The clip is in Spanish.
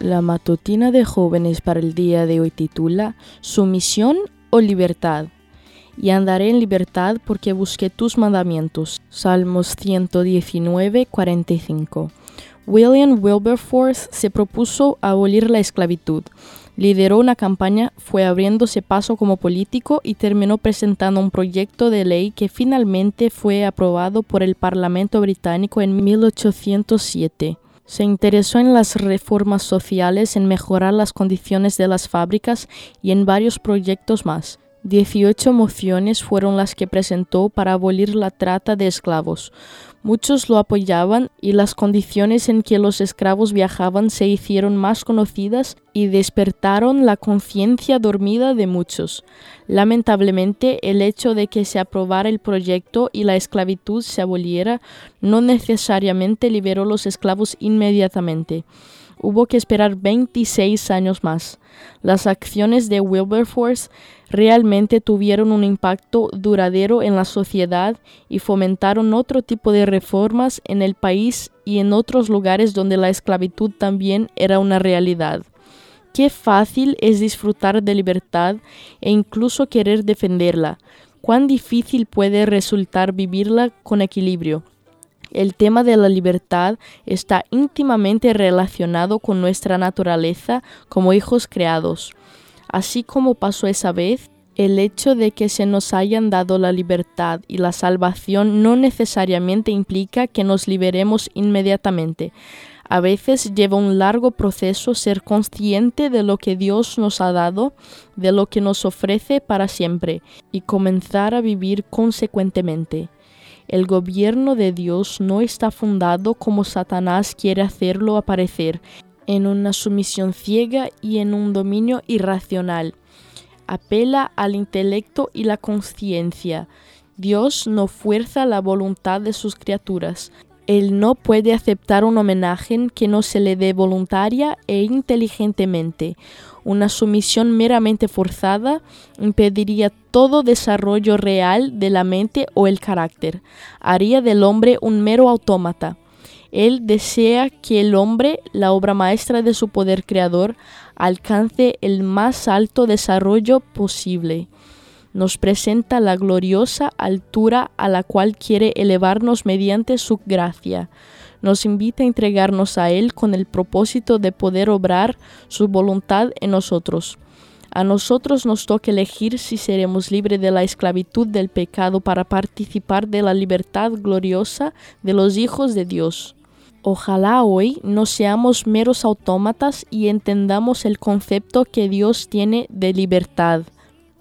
La matutina de jóvenes para el día de hoy titula Sumisión o libertad. Y andaré en libertad porque busqué tus mandamientos. Salmos 119, 45. William Wilberforce se propuso abolir la esclavitud. Lideró una campaña, fue abriéndose paso como político y terminó presentando un proyecto de ley que finalmente fue aprobado por el Parlamento británico en 1807. Se interesó en las reformas sociales, en mejorar las condiciones de las fábricas y en varios proyectos más. 18 mociones fueron las que presentó para abolir la trata de esclavos. Muchos lo apoyaban y las condiciones en que los esclavos viajaban se hicieron más conocidas y despertaron la conciencia dormida de muchos. Lamentablemente, el hecho de que se aprobara el proyecto y la esclavitud se aboliera no necesariamente liberó los esclavos inmediatamente hubo que esperar 26 años más. Las acciones de Wilberforce realmente tuvieron un impacto duradero en la sociedad y fomentaron otro tipo de reformas en el país y en otros lugares donde la esclavitud también era una realidad. Qué fácil es disfrutar de libertad e incluso querer defenderla. Cuán difícil puede resultar vivirla con equilibrio. El tema de la libertad está íntimamente relacionado con nuestra naturaleza como hijos creados. Así como pasó esa vez, el hecho de que se nos hayan dado la libertad y la salvación no necesariamente implica que nos liberemos inmediatamente. A veces lleva un largo proceso ser consciente de lo que Dios nos ha dado, de lo que nos ofrece para siempre, y comenzar a vivir consecuentemente. El gobierno de Dios no está fundado como Satanás quiere hacerlo aparecer, en una sumisión ciega y en un dominio irracional. Apela al intelecto y la conciencia. Dios no fuerza la voluntad de sus criaturas. Él no puede aceptar un homenaje que no se le dé voluntaria e inteligentemente. Una sumisión meramente forzada impediría todo desarrollo real de la mente o el carácter. Haría del hombre un mero autómata. Él desea que el hombre, la obra maestra de su poder creador, alcance el más alto desarrollo posible. Nos presenta la gloriosa altura a la cual quiere elevarnos mediante su gracia nos invita a entregarnos a Él con el propósito de poder obrar su voluntad en nosotros. A nosotros nos toca elegir si seremos libres de la esclavitud del pecado para participar de la libertad gloriosa de los hijos de Dios. Ojalá hoy no seamos meros autómatas y entendamos el concepto que Dios tiene de libertad.